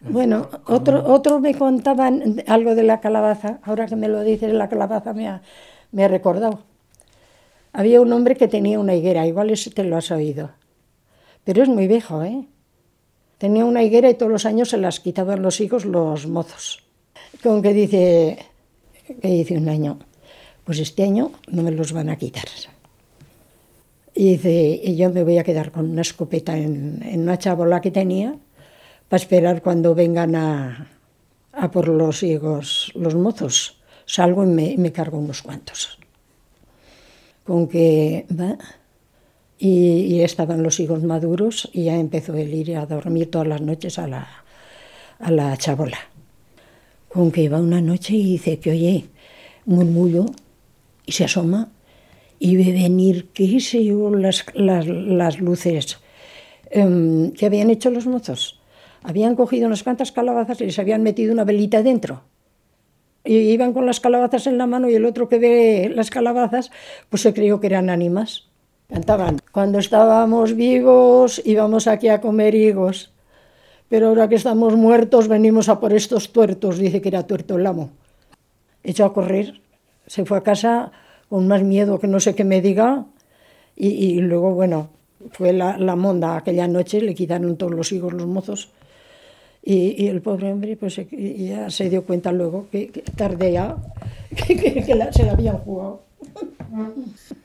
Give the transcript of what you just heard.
Bueno, otro, otro me contaban algo de la calabaza, ahora que me lo dices, la calabaza me ha, me ha recordado. Había un hombre que tenía una higuera, igual ese te lo has oído, pero es muy viejo, ¿eh? Tenía una higuera y todos los años se las quitaban los hijos los mozos. Con que dice, que dice un año, pues este año no me los van a quitar. Y dice, y yo me voy a quedar con una escopeta en una chabola que tenía para esperar cuando vengan a, a por los higos los mozos. Salgo y me, me cargo unos cuantos. Con que va, y, estaban los higos maduros y ya empezó él ir a dormir todas las noches a la, a la chabola. Con que iba una noche y dice que oye, murmullo, y se asoma y ve venir, qué sé yo, las, las, las luces um, que habían hecho los mozos habían cogido unas cuantas calabazas y les habían metido una velita dentro. Y iban con las calabazas en la mano y el otro que ve las calabazas, pues se creyó que eran ánimas. Cantaban, cuando estábamos vivos íbamos aquí a comer higos, pero ahora que estamos muertos venimos a por estos tuertos, dice que era tuerto el amo. Echó a correr, se fue a casa con más miedo que no sé qué me diga y, y luego, bueno, fue la, la monda aquella noche, le quitaron todos los higos los mozos y, y, el pobre hombre pues ya se dio cuenta luego que, que que, se la habían jugado.